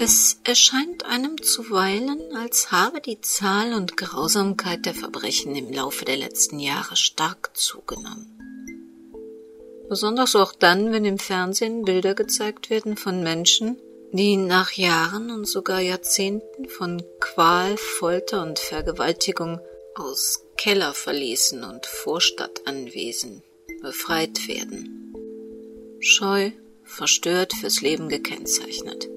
Es erscheint einem zuweilen, als habe die Zahl und Grausamkeit der Verbrechen im Laufe der letzten Jahre stark zugenommen. Besonders auch dann, wenn im Fernsehen Bilder gezeigt werden von Menschen, die nach Jahren und sogar Jahrzehnten von Qual, Folter und Vergewaltigung aus Kellerverließen und Vorstadtanwesen befreit werden. Scheu, verstört fürs Leben gekennzeichnet.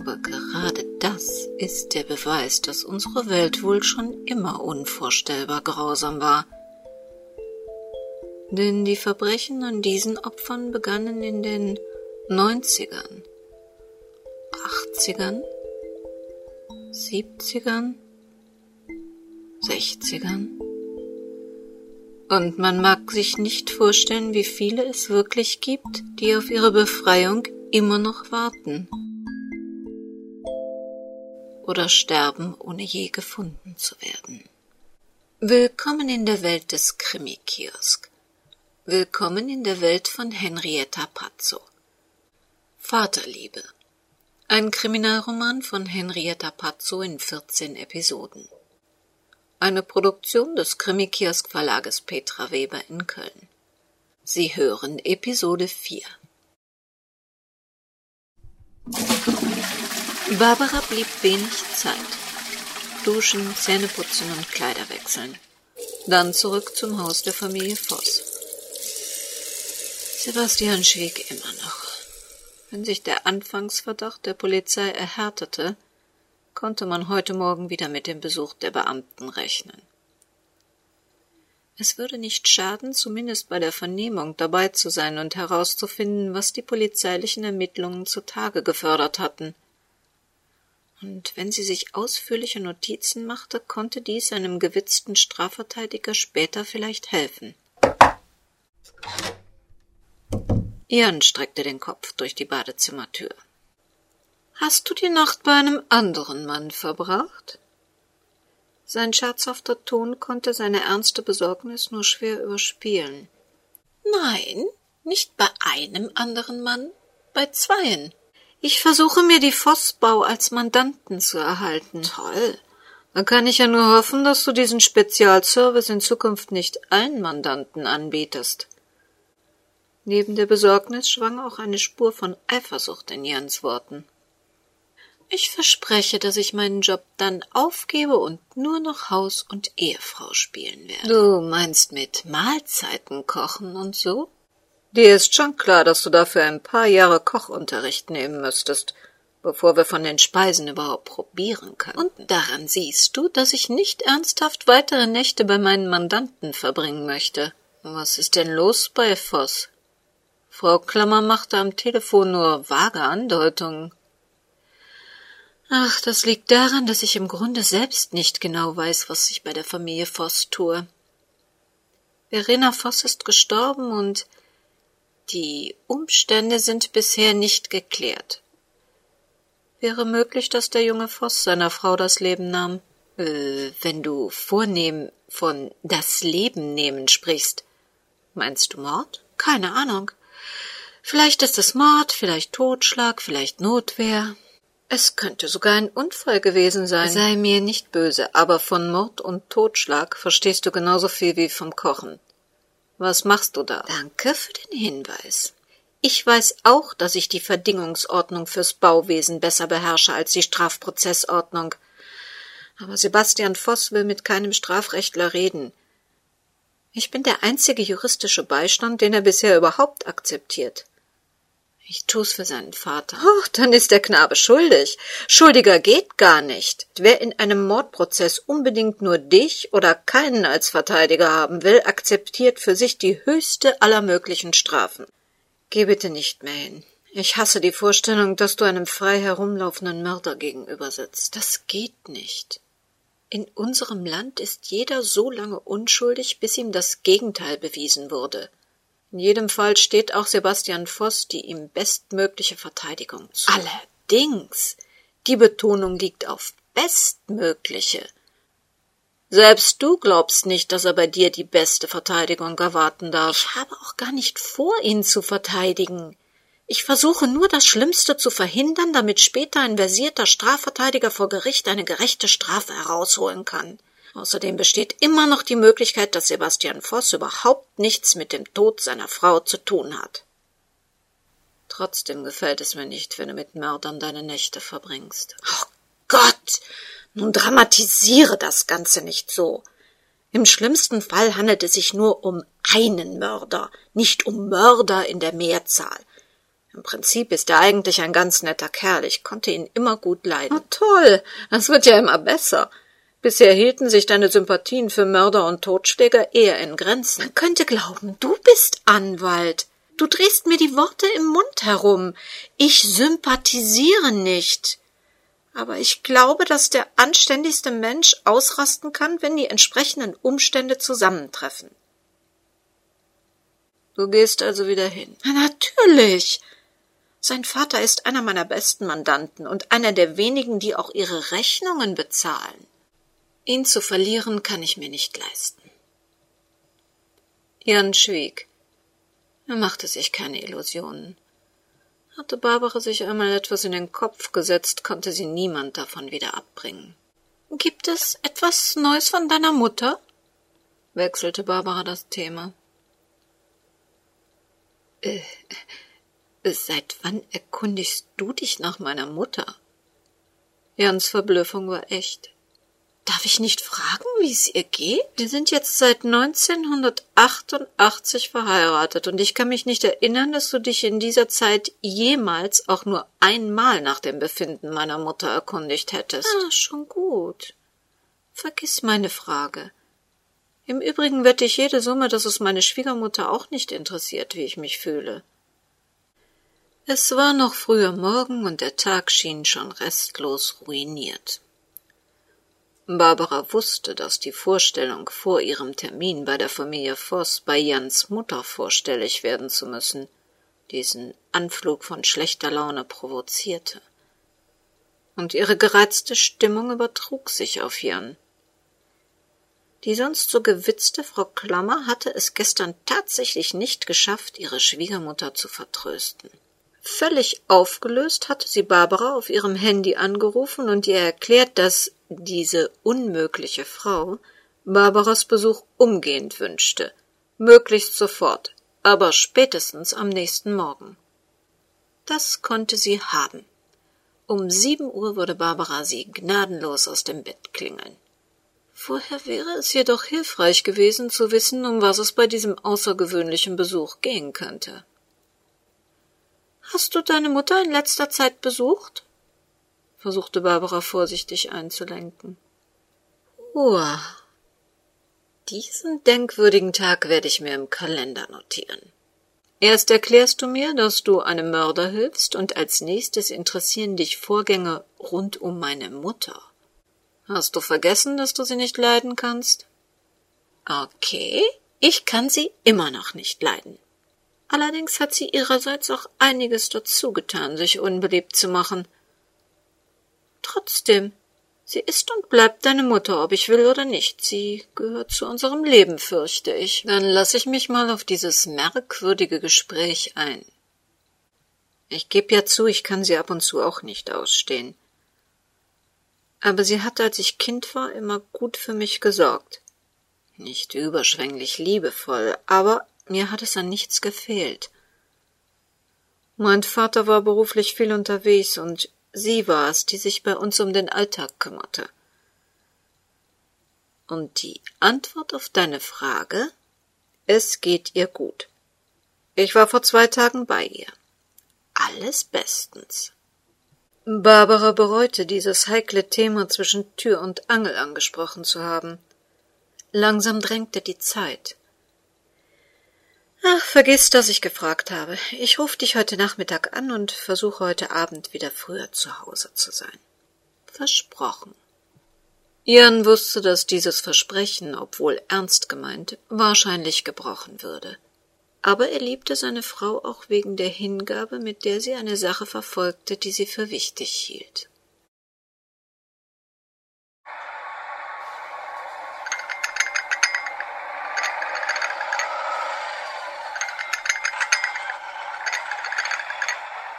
Aber gerade das ist der Beweis, dass unsere Welt wohl schon immer unvorstellbar grausam war. Denn die Verbrechen an diesen Opfern begannen in den 90ern, 80ern, 70ern, 60ern. Und man mag sich nicht vorstellen, wie viele es wirklich gibt, die auf ihre Befreiung immer noch warten oder sterben, ohne je gefunden zu werden. Willkommen in der Welt des Krimi-Kiosk. Willkommen in der Welt von Henrietta Pazzo. Vaterliebe. Ein Kriminalroman von Henrietta Pazzo in 14 Episoden. Eine Produktion des Krimi-Kiosk Verlages Petra Weber in Köln. Sie hören Episode 4. Barbara blieb wenig Zeit. Duschen, Zähneputzen und Kleider wechseln. Dann zurück zum Haus der Familie Voss. Sebastian schwieg immer noch. Wenn sich der Anfangsverdacht der Polizei erhärtete, konnte man heute Morgen wieder mit dem Besuch der Beamten rechnen. Es würde nicht schaden, zumindest bei der Vernehmung dabei zu sein und herauszufinden, was die polizeilichen Ermittlungen zutage gefördert hatten – und wenn sie sich ausführliche Notizen machte, konnte dies einem gewitzten Strafverteidiger später vielleicht helfen. Ian streckte den Kopf durch die Badezimmertür. Hast du die Nacht bei einem anderen Mann verbracht? Sein scherzhafter Ton konnte seine ernste Besorgnis nur schwer überspielen. Nein, nicht bei einem anderen Mann, bei zweien. Ich versuche mir die Vossbau als Mandanten zu erhalten. Toll. Dann kann ich ja nur hoffen, dass du diesen Spezialservice in Zukunft nicht allen Mandanten anbietest. Neben der Besorgnis schwang auch eine Spur von Eifersucht in Jans Worten. Ich verspreche, dass ich meinen Job dann aufgebe und nur noch Haus und Ehefrau spielen werde. Du meinst mit Mahlzeiten kochen und so? Dir ist schon klar, dass du dafür ein paar Jahre Kochunterricht nehmen müsstest, bevor wir von den Speisen überhaupt probieren können. Und daran siehst du, dass ich nicht ernsthaft weitere Nächte bei meinen Mandanten verbringen möchte. Was ist denn los bei Voss? Frau Klammer machte am Telefon nur vage Andeutungen. Ach, das liegt daran, dass ich im Grunde selbst nicht genau weiß, was ich bei der Familie Voss tue. Verena Voss ist gestorben und die Umstände sind bisher nicht geklärt. Wäre möglich, dass der junge Voss seiner Frau das Leben nahm? Äh, wenn du vornehm von das Leben nehmen sprichst, meinst du Mord? Keine Ahnung. Vielleicht ist es Mord, vielleicht Totschlag, vielleicht Notwehr. Es könnte sogar ein Unfall gewesen sein. Sei mir nicht böse, aber von Mord und Totschlag verstehst du genauso viel wie vom Kochen. Was machst du da? Danke für den Hinweis. Ich weiß auch, dass ich die Verdingungsordnung fürs Bauwesen besser beherrsche als die Strafprozessordnung. Aber Sebastian Voss will mit keinem Strafrechtler reden. Ich bin der einzige juristische Beistand, den er bisher überhaupt akzeptiert. Ich tu's für seinen Vater. Oh, dann ist der Knabe schuldig. Schuldiger geht gar nicht. Wer in einem Mordprozess unbedingt nur dich oder keinen als Verteidiger haben will, akzeptiert für sich die höchste aller möglichen Strafen. Geh bitte nicht mehr hin. Ich hasse die Vorstellung, dass du einem frei herumlaufenden Mörder gegenüber sitzt. Das geht nicht. In unserem Land ist jeder so lange unschuldig, bis ihm das Gegenteil bewiesen wurde. In jedem Fall steht auch Sebastian Voss die ihm bestmögliche Verteidigung zu. Allerdings, die Betonung liegt auf bestmögliche. Selbst du glaubst nicht, dass er bei dir die beste Verteidigung erwarten darf. Ich habe auch gar nicht vor, ihn zu verteidigen. Ich versuche nur das Schlimmste zu verhindern, damit später ein versierter Strafverteidiger vor Gericht eine gerechte Strafe herausholen kann. Außerdem besteht immer noch die Möglichkeit, dass Sebastian Voss überhaupt nichts mit dem Tod seiner Frau zu tun hat. Trotzdem gefällt es mir nicht, wenn du mit Mördern deine Nächte verbringst. Oh Gott! Nun dramatisiere das Ganze nicht so. Im schlimmsten Fall handelt es sich nur um einen Mörder, nicht um Mörder in der Mehrzahl. Im Prinzip ist er eigentlich ein ganz netter Kerl. Ich konnte ihn immer gut leiden. Oh, toll. Das wird ja immer besser. Bisher hielten sich deine Sympathien für Mörder und Totschläger eher in Grenzen. Man könnte glauben, du bist Anwalt. Du drehst mir die Worte im Mund herum. Ich sympathisiere nicht. Aber ich glaube, dass der anständigste Mensch ausrasten kann, wenn die entsprechenden Umstände zusammentreffen. Du gehst also wieder hin. Na, natürlich. Sein Vater ist einer meiner besten Mandanten und einer der wenigen, die auch ihre Rechnungen bezahlen. Ihn zu verlieren kann ich mir nicht leisten. Jan schwieg. Er machte sich keine Illusionen. Hatte Barbara sich einmal etwas in den Kopf gesetzt, konnte sie niemand davon wieder abbringen. Gibt es etwas Neues von deiner Mutter? wechselte Barbara das Thema. Äh, äh, seit wann erkundigst du dich nach meiner Mutter? Jans Verblüffung war echt. Darf ich nicht fragen, wie es ihr geht? Wir sind jetzt seit 1988 verheiratet und ich kann mich nicht erinnern, dass du dich in dieser Zeit jemals auch nur einmal nach dem Befinden meiner Mutter erkundigt hättest. Ah, schon gut. Vergiss meine Frage. Im Übrigen wette ich jede Summe, dass es meine Schwiegermutter auch nicht interessiert, wie ich mich fühle. Es war noch früher Morgen und der Tag schien schon restlos ruiniert. Barbara wusste, dass die Vorstellung, vor ihrem Termin bei der Familie Voss bei Jans Mutter vorstellig werden zu müssen, diesen Anflug von schlechter Laune provozierte. Und ihre gereizte Stimmung übertrug sich auf Jan. Die sonst so gewitzte Frau Klammer hatte es gestern tatsächlich nicht geschafft, ihre Schwiegermutter zu vertrösten. Völlig aufgelöst hatte sie Barbara auf ihrem Handy angerufen und ihr erklärt, dass diese unmögliche Frau Barbaras Besuch umgehend wünschte, möglichst sofort, aber spätestens am nächsten Morgen. Das konnte sie haben. Um sieben Uhr würde Barbara sie gnadenlos aus dem Bett klingeln. Vorher wäre es jedoch hilfreich gewesen zu wissen, um was es bei diesem außergewöhnlichen Besuch gehen könnte. Hast du deine Mutter in letzter Zeit besucht? versuchte Barbara vorsichtig einzulenken. Uah. Diesen denkwürdigen Tag werde ich mir im Kalender notieren. Erst erklärst du mir, dass du einem Mörder hilfst, und als nächstes interessieren dich Vorgänge rund um meine Mutter. Hast du vergessen, dass du sie nicht leiden kannst? Okay, ich kann sie immer noch nicht leiden. Allerdings hat sie ihrerseits auch einiges dazu getan, sich unbeliebt zu machen. Trotzdem, sie ist und bleibt deine Mutter, ob ich will oder nicht. Sie gehört zu unserem Leben, fürchte ich. Dann lass ich mich mal auf dieses merkwürdige Gespräch ein. Ich geb ja zu, ich kann sie ab und zu auch nicht ausstehen. Aber sie hat, als ich Kind war, immer gut für mich gesorgt. Nicht überschwänglich liebevoll, aber mir hat es an nichts gefehlt. Mein Vater war beruflich viel unterwegs und Sie war es, die sich bei uns um den Alltag kümmerte. Und die Antwort auf deine Frage? Es geht ihr gut. Ich war vor zwei Tagen bei ihr. Alles bestens. Barbara bereute, dieses heikle Thema zwischen Tür und Angel angesprochen zu haben. Langsam drängte die Zeit. Ach, vergiss, dass ich gefragt habe. Ich rufe dich heute Nachmittag an und versuche heute Abend wieder früher zu Hause zu sein. Versprochen. Ian wusste, dass dieses Versprechen, obwohl ernst gemeint, wahrscheinlich gebrochen würde. Aber er liebte seine Frau auch wegen der Hingabe, mit der sie eine Sache verfolgte, die sie für wichtig hielt.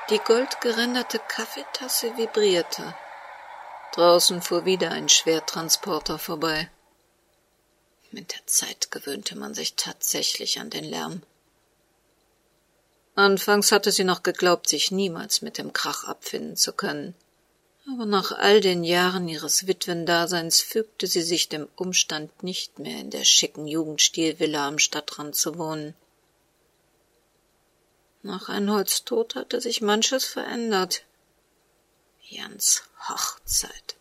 Die goldgerenderte Kaffeetasse vibrierte. Draußen fuhr wieder ein Schwertransporter vorbei. Mit der Zeit gewöhnte man sich tatsächlich an den Lärm. Anfangs hatte sie noch geglaubt, sich niemals mit dem Krach abfinden zu können. Aber nach all den Jahren ihres Witwendaseins fügte sie sich dem Umstand nicht mehr in der schicken Jugendstilvilla am Stadtrand zu wohnen. Nach Einholds Tod hatte sich manches verändert. Jans Hochzeit.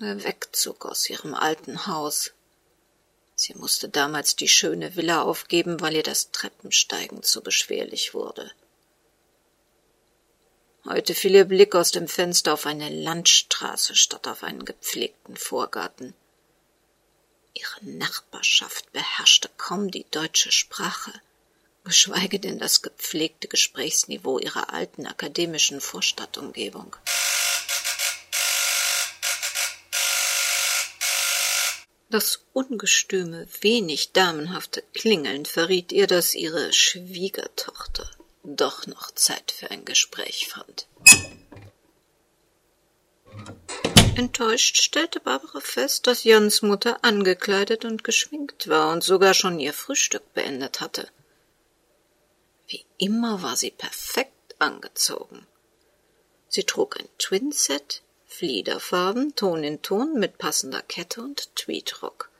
Der Wegzug aus ihrem alten Haus. Sie musste damals die schöne Villa aufgeben, weil ihr das Treppensteigen zu beschwerlich wurde. Heute fiel ihr Blick aus dem Fenster auf eine Landstraße statt auf einen gepflegten Vorgarten. Ihre Nachbarschaft beherrschte kaum die deutsche Sprache, geschweige denn das gepflegte Gesprächsniveau ihrer alten akademischen Vorstadtumgebung. Das ungestüme, wenig damenhafte Klingeln verriet ihr, dass ihre Schwiegertochter doch noch Zeit für ein Gespräch fand. Enttäuscht stellte Barbara fest, dass Jans Mutter angekleidet und geschminkt war und sogar schon ihr Frühstück beendet hatte. Wie immer war sie perfekt angezogen. Sie trug ein Twinset, Fliederfarben, Ton in Ton mit passender Kette und Tweedrock.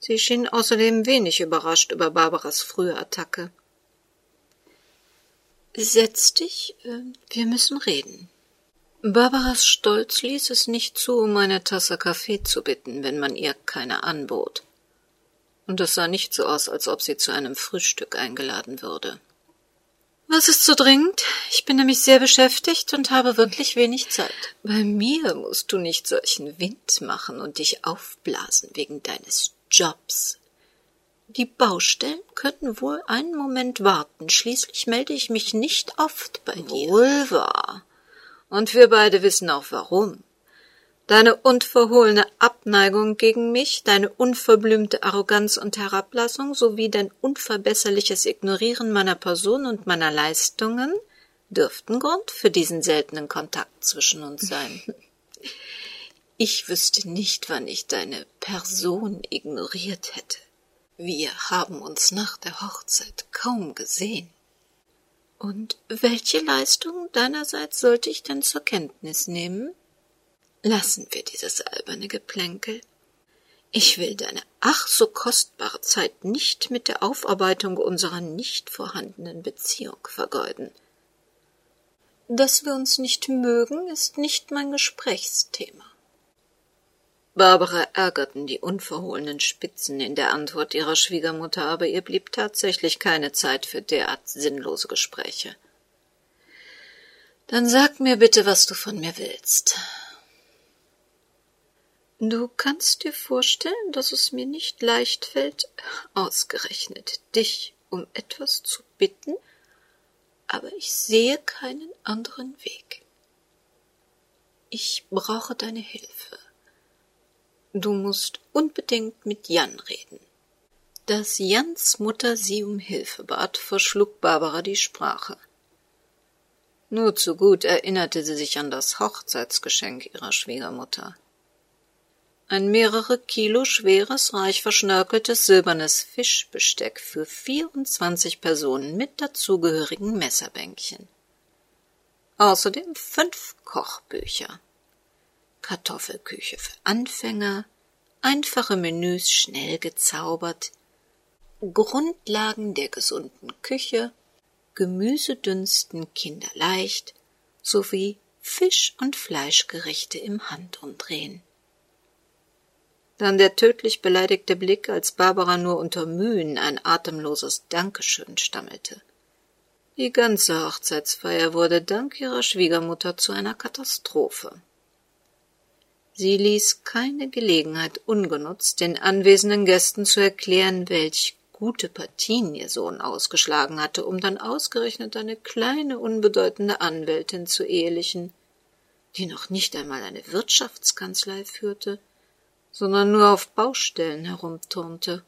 Sie schien außerdem wenig überrascht über Barbaras frühe Attacke. Setz dich, äh, wir müssen reden. Barbaras Stolz ließ es nicht zu, um eine Tasse Kaffee zu bitten, wenn man ihr keine anbot. Und es sah nicht so aus, als ob sie zu einem Frühstück eingeladen würde. Was ist so dringend? Ich bin nämlich sehr beschäftigt und habe wirklich wenig Zeit. Bei mir musst du nicht solchen Wind machen und dich aufblasen wegen deines Jobs. Die Baustellen könnten wohl einen Moment warten. Schließlich melde ich mich nicht oft bei dir. Wohl wahr. Und wir beide wissen auch warum. Deine unverhohlene Abneigung gegen mich, deine unverblümte Arroganz und Herablassung sowie dein unverbesserliches Ignorieren meiner Person und meiner Leistungen dürften Grund für diesen seltenen Kontakt zwischen uns sein. Ich wüsste nicht, wann ich deine Person ignoriert hätte. Wir haben uns nach der Hochzeit kaum gesehen. Und welche Leistung deinerseits sollte ich denn zur Kenntnis nehmen? Lassen wir dieses alberne Geplänkel. Ich will deine ach so kostbare Zeit nicht mit der Aufarbeitung unserer nicht vorhandenen Beziehung vergeuden. Dass wir uns nicht mögen, ist nicht mein Gesprächsthema. Barbara ärgerten die unverhohlenen Spitzen in der Antwort ihrer Schwiegermutter, aber ihr blieb tatsächlich keine Zeit für derart sinnlose Gespräche. Dann sag mir bitte, was du von mir willst. Du kannst dir vorstellen, dass es mir nicht leicht fällt, ausgerechnet dich um etwas zu bitten, aber ich sehe keinen anderen Weg. Ich brauche deine Hilfe. Du musst unbedingt mit Jan reden. Dass Jans Mutter sie um Hilfe bat, verschlug Barbara die Sprache. Nur zu gut erinnerte sie sich an das Hochzeitsgeschenk ihrer Schwiegermutter ein mehrere Kilo schweres, reich verschnörkeltes silbernes Fischbesteck für vierundzwanzig Personen mit dazugehörigen Messerbänkchen. Außerdem fünf Kochbücher. Kartoffelküche für Anfänger, einfache Menüs schnell gezaubert, Grundlagen der gesunden Küche, Gemüsedünsten kinderleicht sowie Fisch- und Fleischgerichte im Handumdrehen. Dann der tödlich beleidigte Blick, als Barbara nur unter Mühen ein atemloses Dankeschön stammelte. Die ganze Hochzeitsfeier wurde dank ihrer Schwiegermutter zu einer Katastrophe. Sie ließ keine Gelegenheit ungenutzt, den anwesenden Gästen zu erklären, welch gute Partien ihr Sohn ausgeschlagen hatte, um dann ausgerechnet eine kleine, unbedeutende Anwältin zu ehelichen, die noch nicht einmal eine Wirtschaftskanzlei führte sondern nur auf Baustellen herumturnte.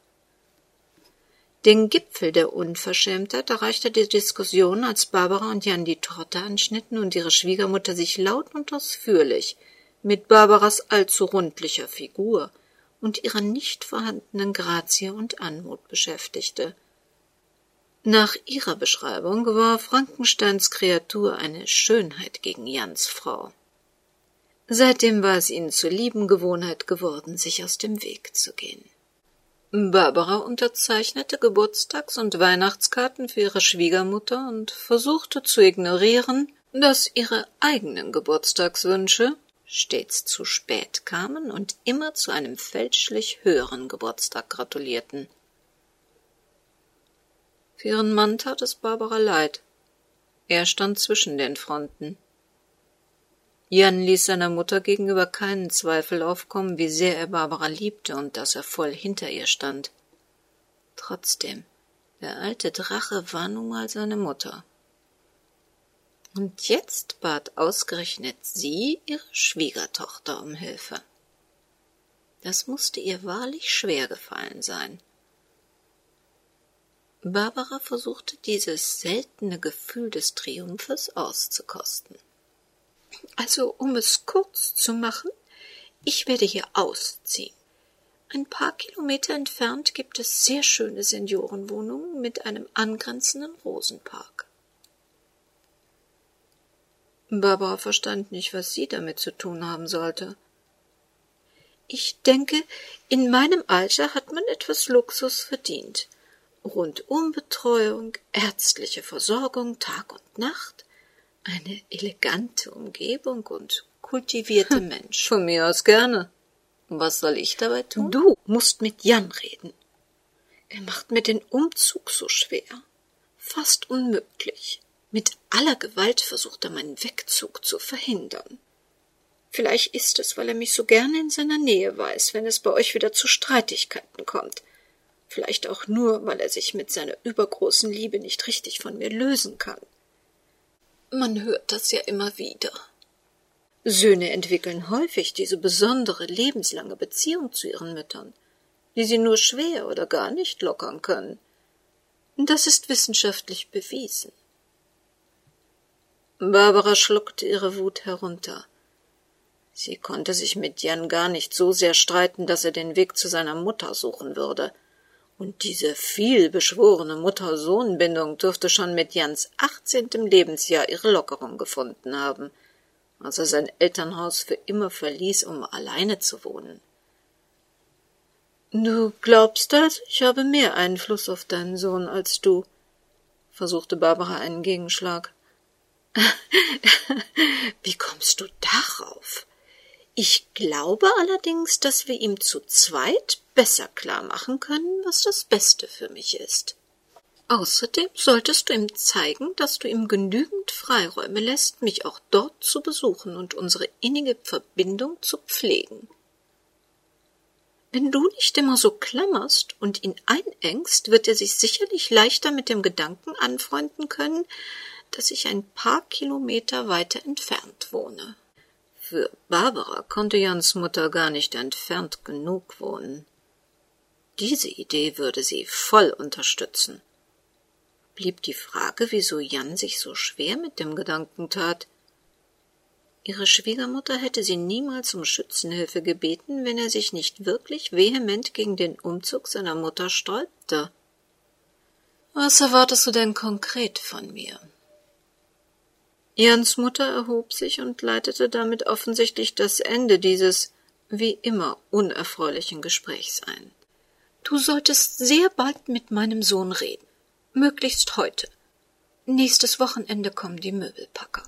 Den Gipfel der Unverschämtheit erreichte die Diskussion, als Barbara und Jan die Torte anschnitten und ihre Schwiegermutter sich laut und ausführlich mit Barbaras allzu rundlicher Figur und ihrer nicht vorhandenen Grazie und Anmut beschäftigte. Nach ihrer Beschreibung war Frankensteins Kreatur eine Schönheit gegen Jans Frau. Seitdem war es ihnen zur lieben Gewohnheit geworden, sich aus dem Weg zu gehen. Barbara unterzeichnete Geburtstags- und Weihnachtskarten für ihre Schwiegermutter und versuchte zu ignorieren, dass ihre eigenen Geburtstagswünsche stets zu spät kamen und immer zu einem fälschlich höheren Geburtstag gratulierten. Für ihren Mann tat es Barbara leid. Er stand zwischen den Fronten. Jan ließ seiner Mutter gegenüber keinen Zweifel aufkommen, wie sehr er Barbara liebte und dass er voll hinter ihr stand. Trotzdem, der alte Drache war nun mal seine Mutter. Und jetzt bat ausgerechnet sie ihre Schwiegertochter um Hilfe. Das musste ihr wahrlich schwer gefallen sein. Barbara versuchte dieses seltene Gefühl des Triumphes auszukosten. Also, um es kurz zu machen, ich werde hier ausziehen. Ein paar Kilometer entfernt gibt es sehr schöne Seniorenwohnungen mit einem angrenzenden Rosenpark. Barbara verstand nicht, was sie damit zu tun haben sollte. Ich denke, in meinem Alter hat man etwas Luxus verdient. Rundumbetreuung, ärztliche Versorgung Tag und Nacht, eine elegante Umgebung und kultivierte hm. Menschen. Von mir aus gerne. Was soll ich dabei tun? Du musst mit Jan reden. Er macht mir den Umzug so schwer. Fast unmöglich. Mit aller Gewalt versucht er meinen Wegzug zu verhindern. Vielleicht ist es, weil er mich so gerne in seiner Nähe weiß, wenn es bei euch wieder zu Streitigkeiten kommt. Vielleicht auch nur, weil er sich mit seiner übergroßen Liebe nicht richtig von mir lösen kann. Man hört das ja immer wieder. Söhne entwickeln häufig diese besondere lebenslange Beziehung zu ihren Müttern, die sie nur schwer oder gar nicht lockern können. Das ist wissenschaftlich bewiesen. Barbara schluckte ihre Wut herunter. Sie konnte sich mit Jan gar nicht so sehr streiten, dass er den Weg zu seiner Mutter suchen würde. Und diese vielbeschworene Mutter-Sohn-Bindung dürfte schon mit Jans achtzehntem Lebensjahr ihre Lockerung gefunden haben, als er sein Elternhaus für immer verließ, um alleine zu wohnen. Du glaubst also, ich habe mehr Einfluss auf deinen Sohn als du? versuchte Barbara einen Gegenschlag. Wie kommst du darauf? Ich glaube allerdings, dass wir ihm zu zweit besser klar machen können, was das Beste für mich ist. Außerdem solltest du ihm zeigen, dass du ihm genügend Freiräume lässt, mich auch dort zu besuchen und unsere innige Verbindung zu pflegen. Wenn du nicht immer so klammerst und ihn einengst, wird er sich sicherlich leichter mit dem Gedanken anfreunden können, dass ich ein paar Kilometer weiter entfernt wohne. Für Barbara konnte Jans Mutter gar nicht entfernt genug wohnen. Diese Idee würde sie voll unterstützen. Blieb die Frage, wieso Jan sich so schwer mit dem Gedanken tat. Ihre Schwiegermutter hätte sie niemals um Schützenhilfe gebeten, wenn er sich nicht wirklich vehement gegen den Umzug seiner Mutter sträubte. Was erwartest du denn konkret von mir? Jans Mutter erhob sich und leitete damit offensichtlich das Ende dieses wie immer unerfreulichen Gesprächs ein. Du solltest sehr bald mit meinem Sohn reden. Möglichst heute. Nächstes Wochenende kommen die Möbelpacker.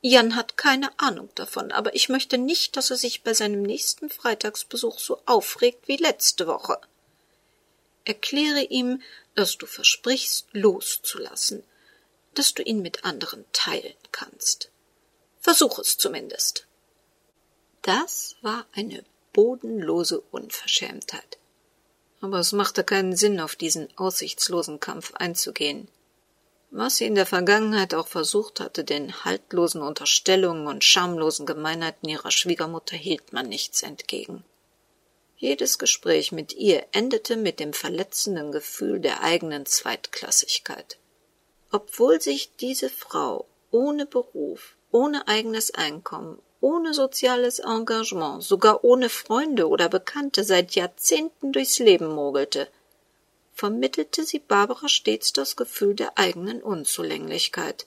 Jan hat keine Ahnung davon, aber ich möchte nicht, dass er sich bei seinem nächsten Freitagsbesuch so aufregt wie letzte Woche. Erkläre ihm, dass du versprichst, loszulassen, dass du ihn mit anderen teilen kannst. Versuch es zumindest. Das war eine bodenlose Unverschämtheit. Aber es machte keinen Sinn, auf diesen aussichtslosen Kampf einzugehen. Was sie in der Vergangenheit auch versucht hatte, den haltlosen Unterstellungen und schamlosen Gemeinheiten ihrer Schwiegermutter hielt man nichts entgegen. Jedes Gespräch mit ihr endete mit dem verletzenden Gefühl der eigenen Zweitklassigkeit. Obwohl sich diese Frau ohne Beruf, ohne eigenes Einkommen, ohne soziales Engagement, sogar ohne Freunde oder Bekannte seit Jahrzehnten durchs Leben mogelte, vermittelte sie Barbara stets das Gefühl der eigenen Unzulänglichkeit.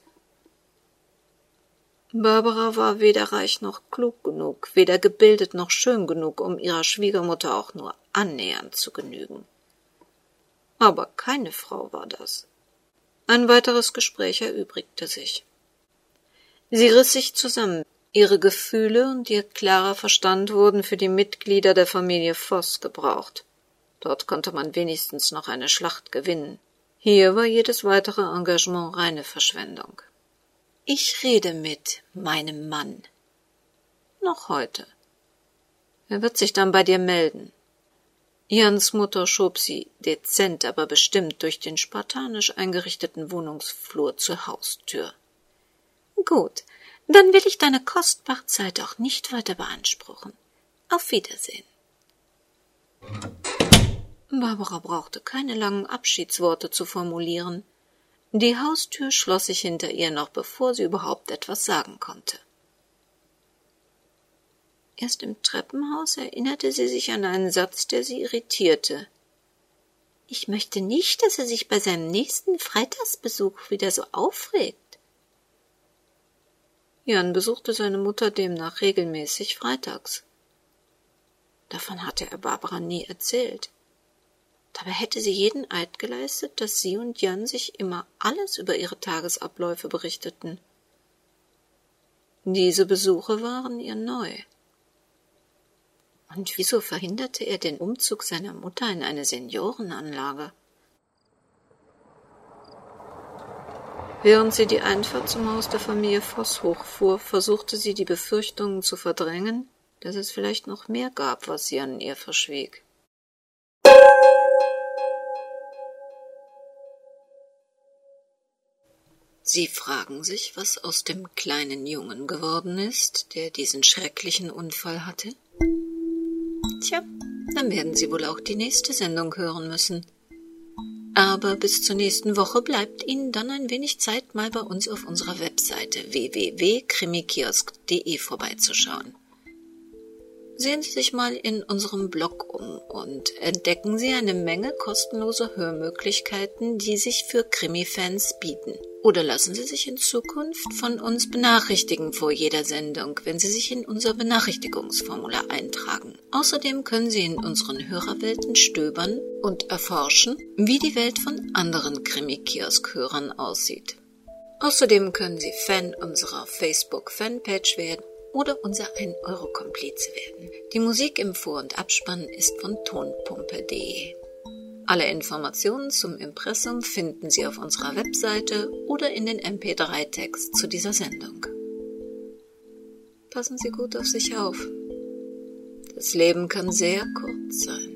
Barbara war weder reich noch klug genug, weder gebildet noch schön genug, um ihrer Schwiegermutter auch nur annähernd zu genügen. Aber keine Frau war das. Ein weiteres Gespräch erübrigte sich. Sie riss sich zusammen. Ihre Gefühle und ihr klarer Verstand wurden für die Mitglieder der Familie Voss gebraucht. Dort konnte man wenigstens noch eine Schlacht gewinnen. Hier war jedes weitere Engagement reine Verschwendung. Ich rede mit meinem Mann. Noch heute. Er wird sich dann bei dir melden. Jans Mutter schob sie dezent, aber bestimmt durch den spartanisch eingerichteten Wohnungsflur zur Haustür. Gut, dann will ich deine kostbare Zeit auch nicht weiter beanspruchen. Auf Wiedersehen. Barbara brauchte keine langen Abschiedsworte zu formulieren. Die Haustür schloss sich hinter ihr noch, bevor sie überhaupt etwas sagen konnte. Erst im Treppenhaus erinnerte sie sich an einen Satz, der sie irritierte. Ich möchte nicht, dass er sich bei seinem nächsten Freitagsbesuch wieder so aufregt. Jan besuchte seine Mutter demnach regelmäßig freitags. Davon hatte er Barbara nie erzählt. Dabei hätte sie jeden Eid geleistet, dass sie und Jan sich immer alles über ihre Tagesabläufe berichteten. Diese Besuche waren ihr neu. Und wieso verhinderte er den Umzug seiner Mutter in eine Seniorenanlage? Während sie die Einfahrt zum Haus der Familie Voss hochfuhr, versuchte sie die Befürchtungen zu verdrängen, dass es vielleicht noch mehr gab, was sie an ihr verschwieg. Sie fragen sich, was aus dem kleinen Jungen geworden ist, der diesen schrecklichen Unfall hatte? Tja, dann werden Sie wohl auch die nächste Sendung hören müssen. Aber bis zur nächsten Woche bleibt Ihnen dann ein wenig Zeit, mal bei uns auf unserer Webseite www.krimikiosk.de vorbeizuschauen. Sehen Sie sich mal in unserem Blog um und entdecken Sie eine Menge kostenloser Hörmöglichkeiten, die sich für Krimi-Fans bieten. Oder lassen Sie sich in Zukunft von uns benachrichtigen vor jeder Sendung, wenn Sie sich in unser Benachrichtigungsformular eintragen. Außerdem können Sie in unseren Hörerwelten stöbern und erforschen, wie die Welt von anderen Krimi-Kiosk-Hörern aussieht. Außerdem können Sie Fan unserer Facebook-Fanpage werden oder unser 1-Euro-Komplize werden. Die Musik im Vor- und Abspann ist von tonpumpe.de. Alle Informationen zum Impressum finden Sie auf unserer Webseite oder in den MP3-Text zu dieser Sendung. Passen Sie gut auf sich auf. Das Leben kann sehr kurz sein.